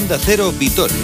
Onda Cero Vitoria.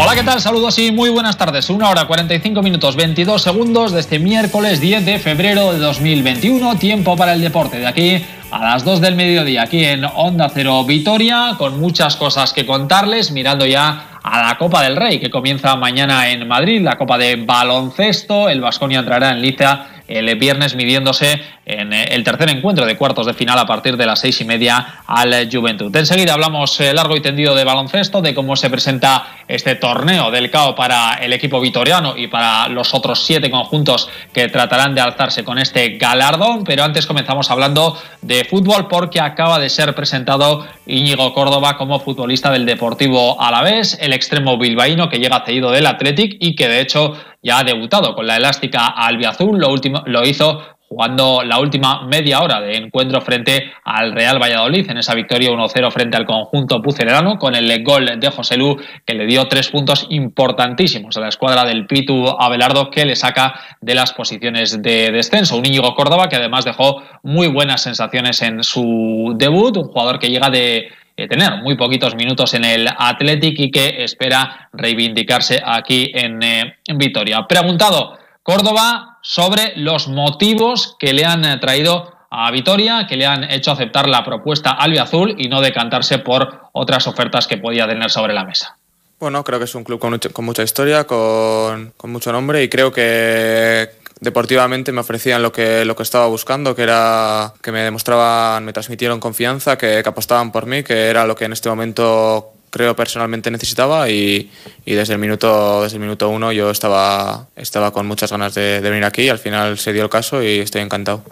Hola, ¿qué tal? Saludos y muy buenas tardes. Una hora 45 minutos 22 segundos de este miércoles 10 de febrero de 2021. Tiempo para el deporte. De aquí a las 2 del mediodía, aquí en Onda Cero Vitoria, con muchas cosas que contarles, mirando ya a la Copa del Rey, que comienza mañana en Madrid, la Copa de Baloncesto. El Vasconia entrará en Liza el viernes midiéndose en eh, el tercer encuentro de cuartos de final a partir de las seis y media al Juventud. Enseguida hablamos eh, largo y tendido de baloncesto, de cómo se presenta este torneo del CAO para el equipo vitoriano y para los otros siete conjuntos que tratarán de alzarse con este galardón. Pero antes comenzamos hablando de fútbol porque acaba de ser presentado Íñigo Córdoba como futbolista del Deportivo Alavés, el extremo bilbaíno que llega cedido del Athletic y que de hecho ya ha debutado con la elástica albiazul, lo, último, lo hizo jugando la última media hora de encuentro frente al Real Valladolid en esa victoria 1-0 frente al conjunto pucelerano con el gol de José Lu que le dio tres puntos importantísimos a la escuadra del Pitu Abelardo que le saca de las posiciones de descenso. Un Íñigo Córdoba que además dejó muy buenas sensaciones en su debut, un jugador que llega de tener muy poquitos minutos en el Athletic y que espera reivindicarse aquí en, eh, en Vitoria. Preguntado Córdoba sobre los motivos que le han traído a Vitoria, que le han hecho aceptar la propuesta albiazul y no decantarse por otras ofertas que podía tener sobre la mesa. Bueno, creo que es un club con, mucha historia, con, con, mucho nombre y creo que, deportivamente me ofrecían lo que, lo que estaba buscando, que era que me demostraban, me transmitieron confianza, que, apostaban por mí, que era lo que en este momento creo personalmente necesitaba y, desde el minuto desde el minuto uno yo estaba, estaba con muchas ganas de, de venir aquí al final se dio el caso y estoy encantado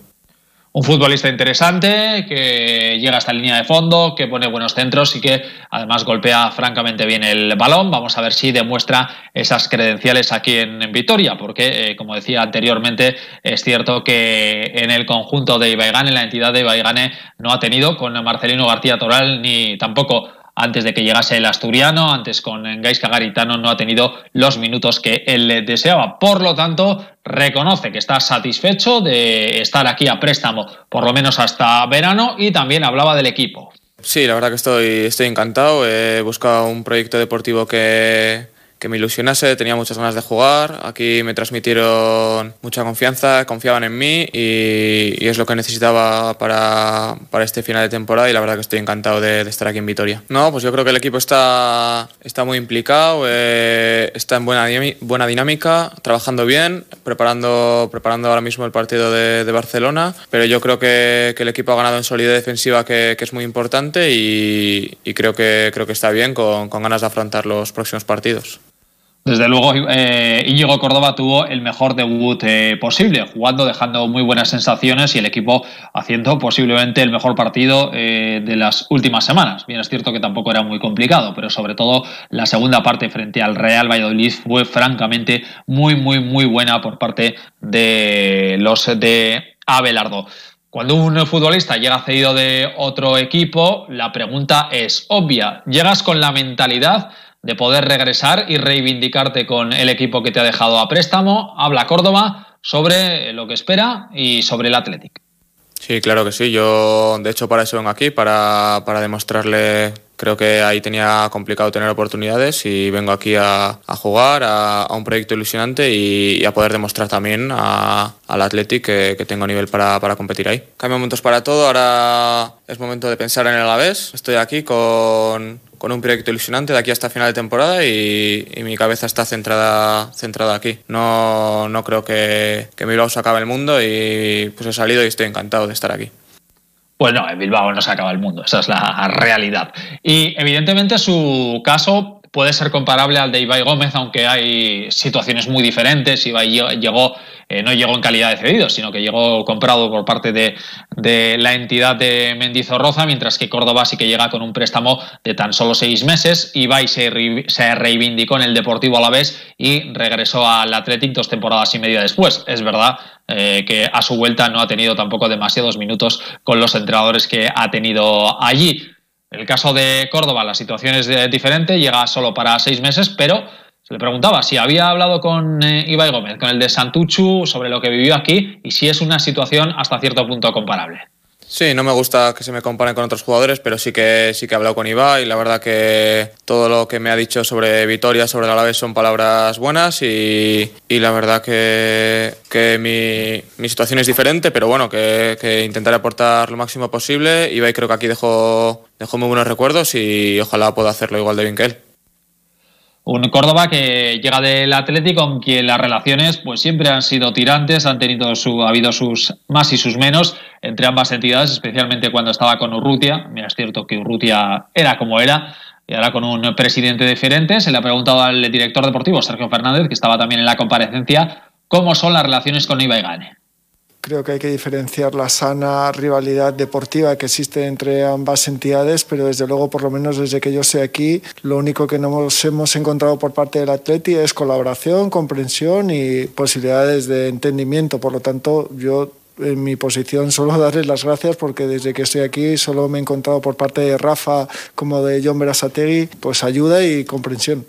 un futbolista interesante que llega hasta la línea de fondo, que pone buenos centros y que además golpea francamente bien el balón. Vamos a ver si demuestra esas credenciales aquí en, Vitoria, porque eh, como decía anteriormente, es cierto que en el conjunto de Ibaigane, la entidad de Ibaigane, no ha tenido con Marcelino García Toral ni tampoco antes de que llegase el asturiano, antes con Gaisca Garitano no ha tenido los minutos que él deseaba. Por lo tanto, reconoce que está satisfecho de estar aquí a préstamo por lo menos hasta verano y también hablaba del equipo. Sí, la verdad que estoy, estoy encantado. He buscado un proyecto deportivo que, que me ilusionase, tenía muchas ganas de jugar, aquí me transmitieron mucha confianza, confiaban en mí y, es lo que necesitaba para, para, este final de temporada y la verdad que estoy encantado de, estar aquí en Vitoria. No, pues yo creo que el equipo está, está muy implicado, eh, está en buena, buena dinámica, trabajando bien, preparando, preparando ahora mismo el partido de, Barcelona, pero yo creo que, el equipo ha ganado en solidez defensiva que, que es muy importante y, y, creo, que, creo que está bien con, con ganas de afrontar los próximos partidos. Desde luego, eh, Íñigo Córdoba tuvo el mejor debut eh, posible, jugando, dejando muy buenas sensaciones y el equipo haciendo posiblemente el mejor partido eh, de las últimas semanas. Bien, es cierto que tampoco era muy complicado, pero sobre todo la segunda parte frente al Real Valladolid fue francamente muy, muy, muy buena por parte de los de Abelardo. Cuando un futbolista llega cedido de otro equipo, la pregunta es obvia. ¿Llegas con la mentalidad de poder regresar y reivindicarte con el equipo que te ha dejado a préstamo. Habla Córdoba sobre lo que espera y sobre el Athletic. Sí, claro que sí. Yo, de hecho, para eso vengo aquí, para, para demostrarle creo que ahí tenía complicado tener oportunidades y vengo aquí a, jugar a, un proyecto ilusionante y, a poder demostrar también al Athletic que, que, tengo nivel para, para, competir ahí. Cambio momentos para todo, ahora es momento de pensar en el Alavés. Estoy aquí con, con un proyecto ilusionante de aquí hasta final de temporada y, mi cabeza está centrada, centrada aquí. No, no creo que, que Bilbao se acabe el mundo y pues he salido y estoy encantado de estar aquí. Pues no, en Bilbao no se acaba el mundo, esa es la realidad. Y evidentemente su caso puede ser comparable al de Ibai Gómez, aunque hay situaciones muy diferentes. Ibai llegó eh, no llegó en calidad de cedido, sino que llegó comprado por parte de, la entidad de Mendizorroza, mientras que Córdoba sí que llega con un préstamo de tan solo seis meses. Ibai se, se reivindicó en el Deportivo a la vez y regresó al Athletic dos temporadas y media después. Es verdad eh, que a su vuelta no ha tenido tampoco demasiados minutos con los entrenadores que ha tenido allí. El caso de Córdoba la situación es diferente, llega solo para seis meses, pero Se le preguntaba si había hablado con eh, Gómez, con el de Santuchu, sobre lo que vivió aquí y si es una situación hasta cierto punto comparable. Sí, no me gusta que se me comparen con otros jugadores, pero sí que sí que he hablado con Ibai y la verdad que todo lo que me ha dicho sobre Vitoria, sobre el Alavés son palabras buenas y, la verdad que, que mi, situación es diferente, pero bueno, que, que, intentaré aportar lo máximo posible. Ibai creo que aquí dejó, dejó muy buenos recuerdos y ojalá pueda hacerlo igual de bien que él. Un Córdoba que llega del Atlético, con quien las relaciones pues siempre han sido tirantes, han tenido su, ha habido sus más y sus menos entre ambas entidades, especialmente cuando estaba con Urrutia. Mira, es cierto que Urrutia era como era, y ahora con un presidente diferente. Se le ha preguntado al director deportivo, Sergio Fernández, que estaba también en la comparecencia, cómo son las relaciones con Ibai Gane. Creo que hay que diferenciar la sana rivalidad deportiva que existe entre ambas entidades, pero desde luego, por lo menos desde que yo estoy aquí, lo único que nos hemos encontrado por parte del Atleti es colaboración, comprensión y posibilidades de entendimiento. Por lo tanto, yo en mi posición solo darles las gracias porque desde que estoy aquí solo me he encontrado por parte de Rafa como de John Berasategui pues ayuda y comprensión.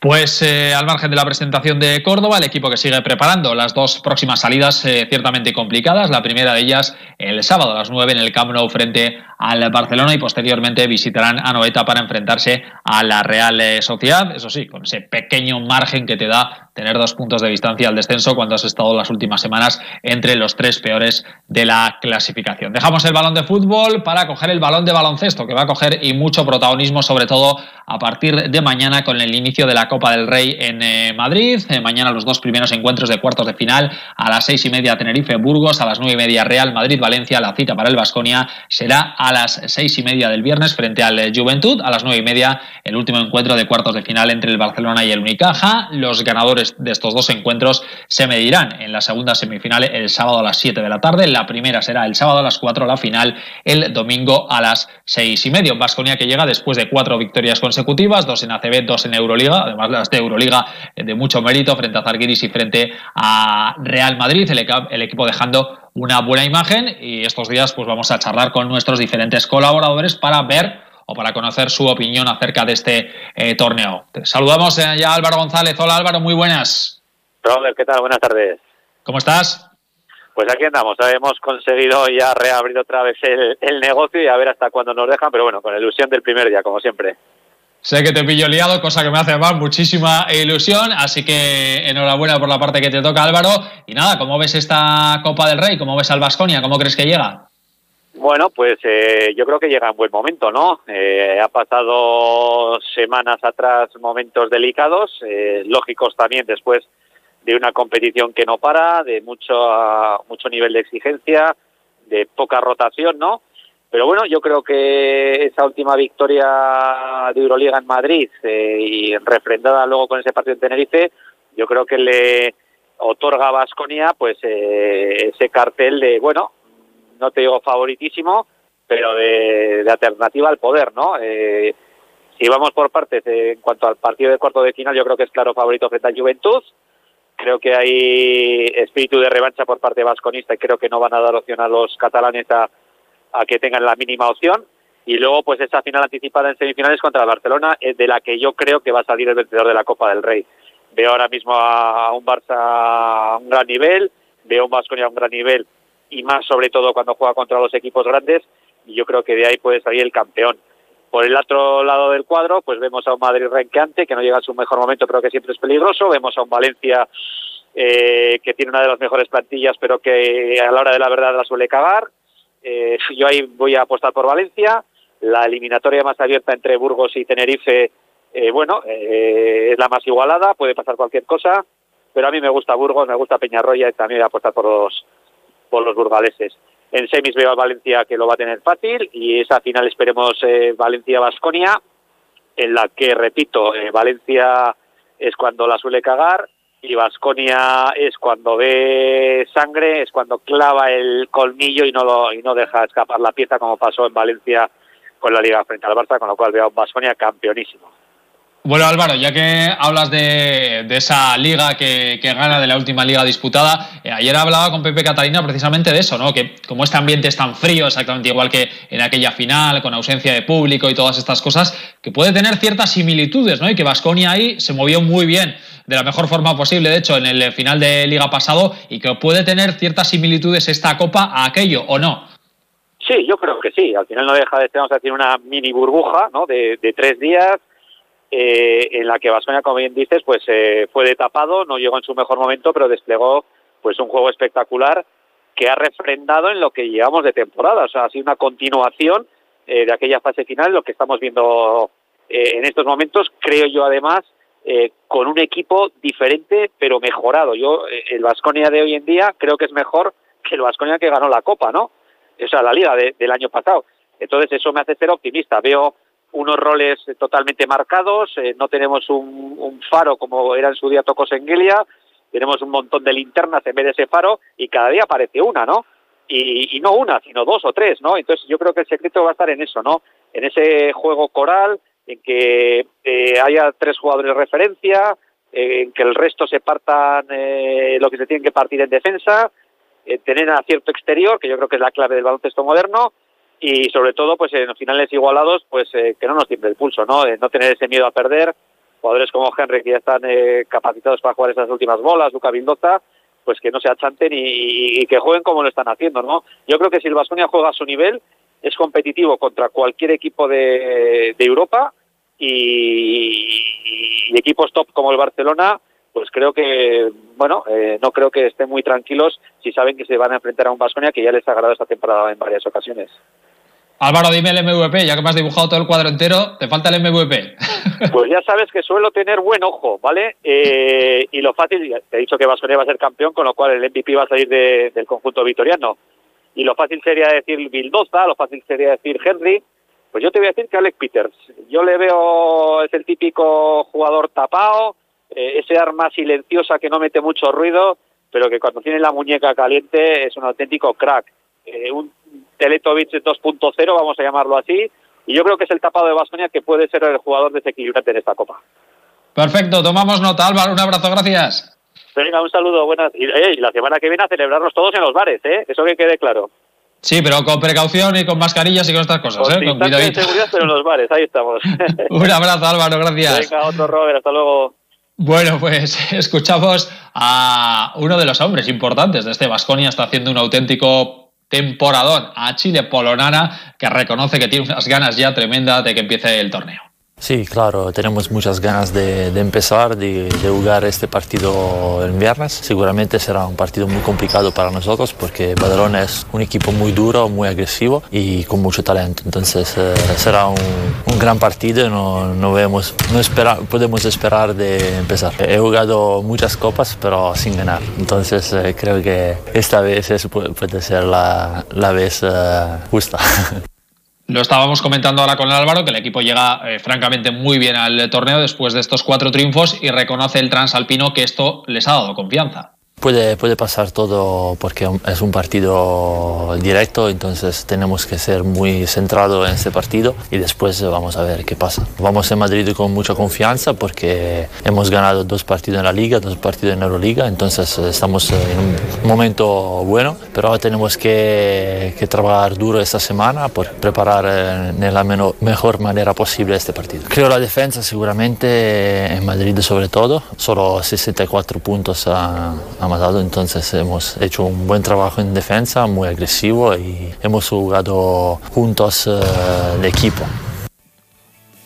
Pues eh, al margen de la presentación de Córdoba, el equipo que sigue preparando las dos próximas salidas eh, ciertamente complicadas. La primera de ellas el sábado a las 9 en el Camp Nou frente al Barcelona y posteriormente visitarán a Noeta para enfrentarse a la Real eh, Sociedad. Eso sí, con ese pequeño margen que te da tener dos puntos de distancia al descenso cuando has estado las últimas semanas entre los tres peores de la clasificación. Dejamos el balón de fútbol para coger el balón de baloncesto, que va a coger y mucho protagonismo, sobre todo a partir de mañana con el inicio de la Copa del Rey en eh, Madrid. Eh, mañana los dos primeros encuentros de cuartos de final a las seis y media Tenerife-Burgos, a las nueve y media Real Madrid-Valencia. La cita para el Vasconia será a las seis y media del viernes frente al eh, Juventud. A las nueve y media el último encuentro de cuartos de final entre el Barcelona y el Unicaja. Los ganadores de estos dos encuentros se medirán en la segunda semifinal el sábado a las 7 de la tarde. La primera será el sábado a las 4, la final el domingo a las 6 y medio. Vasconia que llega después de cuatro victorias consecutivas, dos en ACB, dos en Euroliga, además las de Euroliga de mucho mérito frente a Zarguiris y frente a Real Madrid, el, el equipo dejando una buena imagen y estos días pues vamos a charlar con nuestros diferentes colaboradores para ver o para conocer su opinión acerca de este eh, torneo. saludamos eh, ya a Álvaro González. Hola Álvaro, muy buenas. Robert, ¿qué tal? Buenas tardes. ¿Cómo estás? Pues aquí andamos, hemos conseguido ya reabrir otra vez el, negocio y a ver hasta cuándo nos dejan, pero bueno, con ilusión del primer día, como siempre. Sé que te pillo liado, cosa que me hace más muchísima ilusión, así que enhorabuena por la parte que te toca Álvaro. Y nada, ¿cómo ves esta Copa del Rey? ¿Cómo ves al Vasconia? ¿Cómo crees que llega? Bueno, pues eh, yo creo que llega en buen momento, ¿no? Eh, ha pasado semanas atrás momentos delicados, eh, lógicos también después de una competición que no para, de mucho, mucho nivel de exigencia, de poca rotación, ¿no? Pero bueno, yo creo que esa última victoria de Euroliga en Madrid y refrendada luego con ese partido en Tenerife, yo creo que le otorga a Vasconia pues ese cartel de, bueno, no te digo favoritísimo, pero de, alternativa al poder, ¿no? Eh, si vamos por partes, eh, en cuanto al partido de cuarto de final, yo creo que es claro favorito frente a Juventud. Creo que hay espíritu de revancha por parte vasconista y creo que no van a dar opción a los catalanes a, que tengan la mínima opción. Y luego, pues esa final anticipada en semifinales contra Barcelona, eh, de la que yo creo que va a salir el vencedor de la Copa del Rey. Veo ahora mismo a un Barça a un gran nivel, veo a un Vasconia a un gran nivel y más sobre todo cuando juega contra los equipos grandes y yo creo que de ahí puede salir el campeón. Por el otro lado del cuadro, pues vemos a un Madrid renqueante que no llega a su mejor momento, pero que siempre es peligroso. Vemos a un Valencia eh, que tiene una de las mejores plantillas, pero que a la hora de la verdad la suele cagar. Eh, yo ahí voy a apostar por Valencia. La eliminatoria más abierta entre Burgos y Tenerife, eh, bueno, es la más igualada, puede pasar cualquier cosa, pero a mí me gusta Burgos, me gusta Peñarroya y también voy a apostar por los, por los burgaleses. En semis veo a Valencia que lo va a tener fácil y esa final esperemos eh, Valencia-Basconia, en la que, repito, eh, Valencia es cuando la suele cagar y Basconia es cuando ve sangre, es cuando clava el colmillo y no, lo, y no deja escapar la pieza como pasó en Valencia con la Liga frente al Barça, con lo cual veo a Basconia campeonísimo. Bueno, Álvaro, ya que hablas de, esa liga que, gana, de la última liga disputada, eh, ayer hablaba con Pepe Catalina precisamente de eso, ¿no? Que como este ambiente es tan frío, exactamente igual que en aquella final, con ausencia de público y todas estas cosas, que puede tener ciertas similitudes, ¿no? Y que Vasconia ahí se movió muy bien, de la mejor forma posible, de hecho, en el final de liga pasado, y que puede tener ciertas similitudes esta copa a aquello, ¿o no? Sí, yo creo que sí. Al final no deja de vamos a decir, una mini burbuja, ¿no? de tres días eh, en la que Vasconia, como bien dices, pues eh, fue de tapado, no llegó en su mejor momento, pero desplegó pues un juego espectacular que ha refrendado en lo que llevamos de temporada. O sea, ha sido una continuación eh, de aquella fase final, lo que estamos viendo en estos momentos, creo yo además, con un equipo diferente pero mejorado. Yo, el Vasconia de hoy en día creo que es mejor que el Vasconia que ganó la Copa, ¿no? O sea, la liga del año pasado. Entonces eso me hace ser optimista. Veo unos roles totalmente marcados, eh, no tenemos un, faro como era en su día Tocos en tenemos un montón de linternas en vez de ese faro y cada día aparece una, ¿no? Y, no una, sino dos o tres, ¿no? Entonces yo creo que el secreto va a estar en eso, ¿no? En ese juego coral, en que eh, haya tres jugadores de referencia, eh, en que el resto se partan lo que se tienen que partir en defensa, tener acierto exterior, que yo creo que es la clave del baloncesto moderno, y sobre todo pues en los finales igualados pues eh, que no nos tiemble el pulso no no tener ese miedo a perder. Jugadores como Henry que ya están eh, capacitados para jugar esas últimas bolas Luca Vildoza pues que no se achanten y, que jueguen como lo están haciendo no yo creo que si el Vasconia juega a su nivel es competitivo contra cualquier equipo de, Europa y, equipos top como el Barcelona pues creo que, bueno, eh, no creo que estén muy tranquilos si saben que se van a enfrentar a un Vasconia que ya les ha agradado esta temporada en varias ocasiones. Álvaro, dime el MVP, ya que me has dibujado todo el cuadro entero, te falta el MVP. Pues ya sabes que suelo tener buen ojo, ¿vale? Eh, y lo fácil, te he dicho que Vasconia va a ser campeón, con lo cual el MVP va a salir del conjunto vitoriano. Y lo fácil sería decir Bildoza, lo fácil sería decir Henry. Pues yo te voy a decir que Alex Peters. Yo le veo, es el típico jugador tapado, eh, ese arma silenciosa que no mete mucho ruido, pero que cuando tiene la muñeca caliente es un auténtico crack. Eh, un Teletovic 2.0, vamos a llamarlo así, y yo creo que es el tapado de Bastonia que puede ser el jugador desequilibrante en esta Copa. Perfecto, tomamos nota, Álvaro, un abrazo, gracias. Venga, un saludo, buenas. Y, eh, la semana que viene a celebrarnos todos en los bares, ¿eh? Eso que quede claro. Sí, pero con precaución y con mascarillas y con estas cosas, ¿eh? Con cuidadito. seguridad, pero en los bares, ahí estamos. un abrazo, Álvaro, gracias. Venga, otro Robert, hasta luego. Bueno, pues escuchamos a uno de los hombres importantes de este Vasconia, está haciendo un auténtico temporadón a Chile Polonara, que reconoce que tiene unas ganas ya tremendas de que empiece el torneo. Sí, claro, tenemos muchas ganas de, empezar, de, jugar este partido el viernes. Seguramente será un partido muy complicado para nosotros porque Badalona es un equipo muy duro, muy agresivo y con mucho talento. Entonces eh, será un, gran partido no, no, vemos, no podemos esperar de empezar. He jugado muchas copas pero sin ganar. Entonces eh, creo que esta vez puede ser la, la vez eh, justa. Lo estábamos comentando ahora con Álvaro, que el equipo llega eh, francamente muy bien al torneo después de estos cuatro triunfos y reconoce el transalpino que esto les ha dado confianza. Puede, puede pasar todo porque es un partido directo, entonces tenemos que ser muy centrados en este partido y después vamos a ver qué pasa. Vamos a Madrid con mucha confianza porque hemos ganado dos partidos en la liga, dos partidos en Euroliga, entonces estamos en un momento bueno, pero ahora tenemos que, que trabajar duro esta semana por preparar de la mejor manera posible este partido. Creo la defensa seguramente en Madrid sobre todo, solo 64 puntos a, a matado, entonces hemos hecho un buen trabajo en defensa, muy agresivo y hemos jugado juntos eh, de equipo.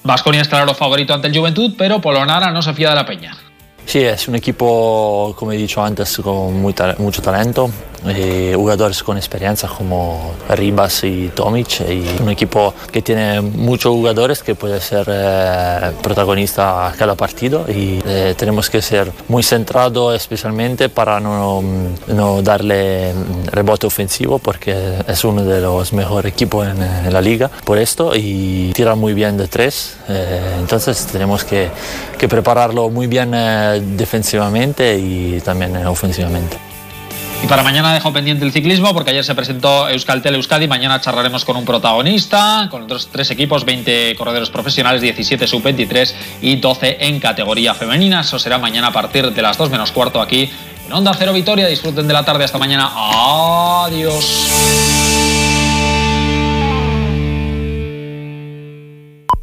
Vasconia es claro favorito ante el Juventud, pero Polonara no se fía de la Peña. Sí, es un equipo, como he dicho antes, con mucho talento, eh, jugadores con experiencia como Ribas y Tomic, y un equipo que tiene muchos jugadores que puede ser eh, protagonista cada partido y eh, tenemos que ser muy centrados especialmente para no, no, darle rebote ofensivo porque es uno de los mejores equipos en, la liga por esto y tira muy bien de tres, entonces tenemos que, que prepararlo muy bien defensivamente y también ofensivamente. Y para mañana dejo pendiente el ciclismo porque ayer se presentó Euskaltel Euskadi. Mañana charlaremos con un protagonista, con otros tres equipos, 20 corredores profesionales, 17 sub-23 y 12 en categoría femenina. Eso será mañana a partir de las 2 menos cuarto aquí en Onda Cero Vitoria. Disfruten de la tarde hasta mañana. Adiós.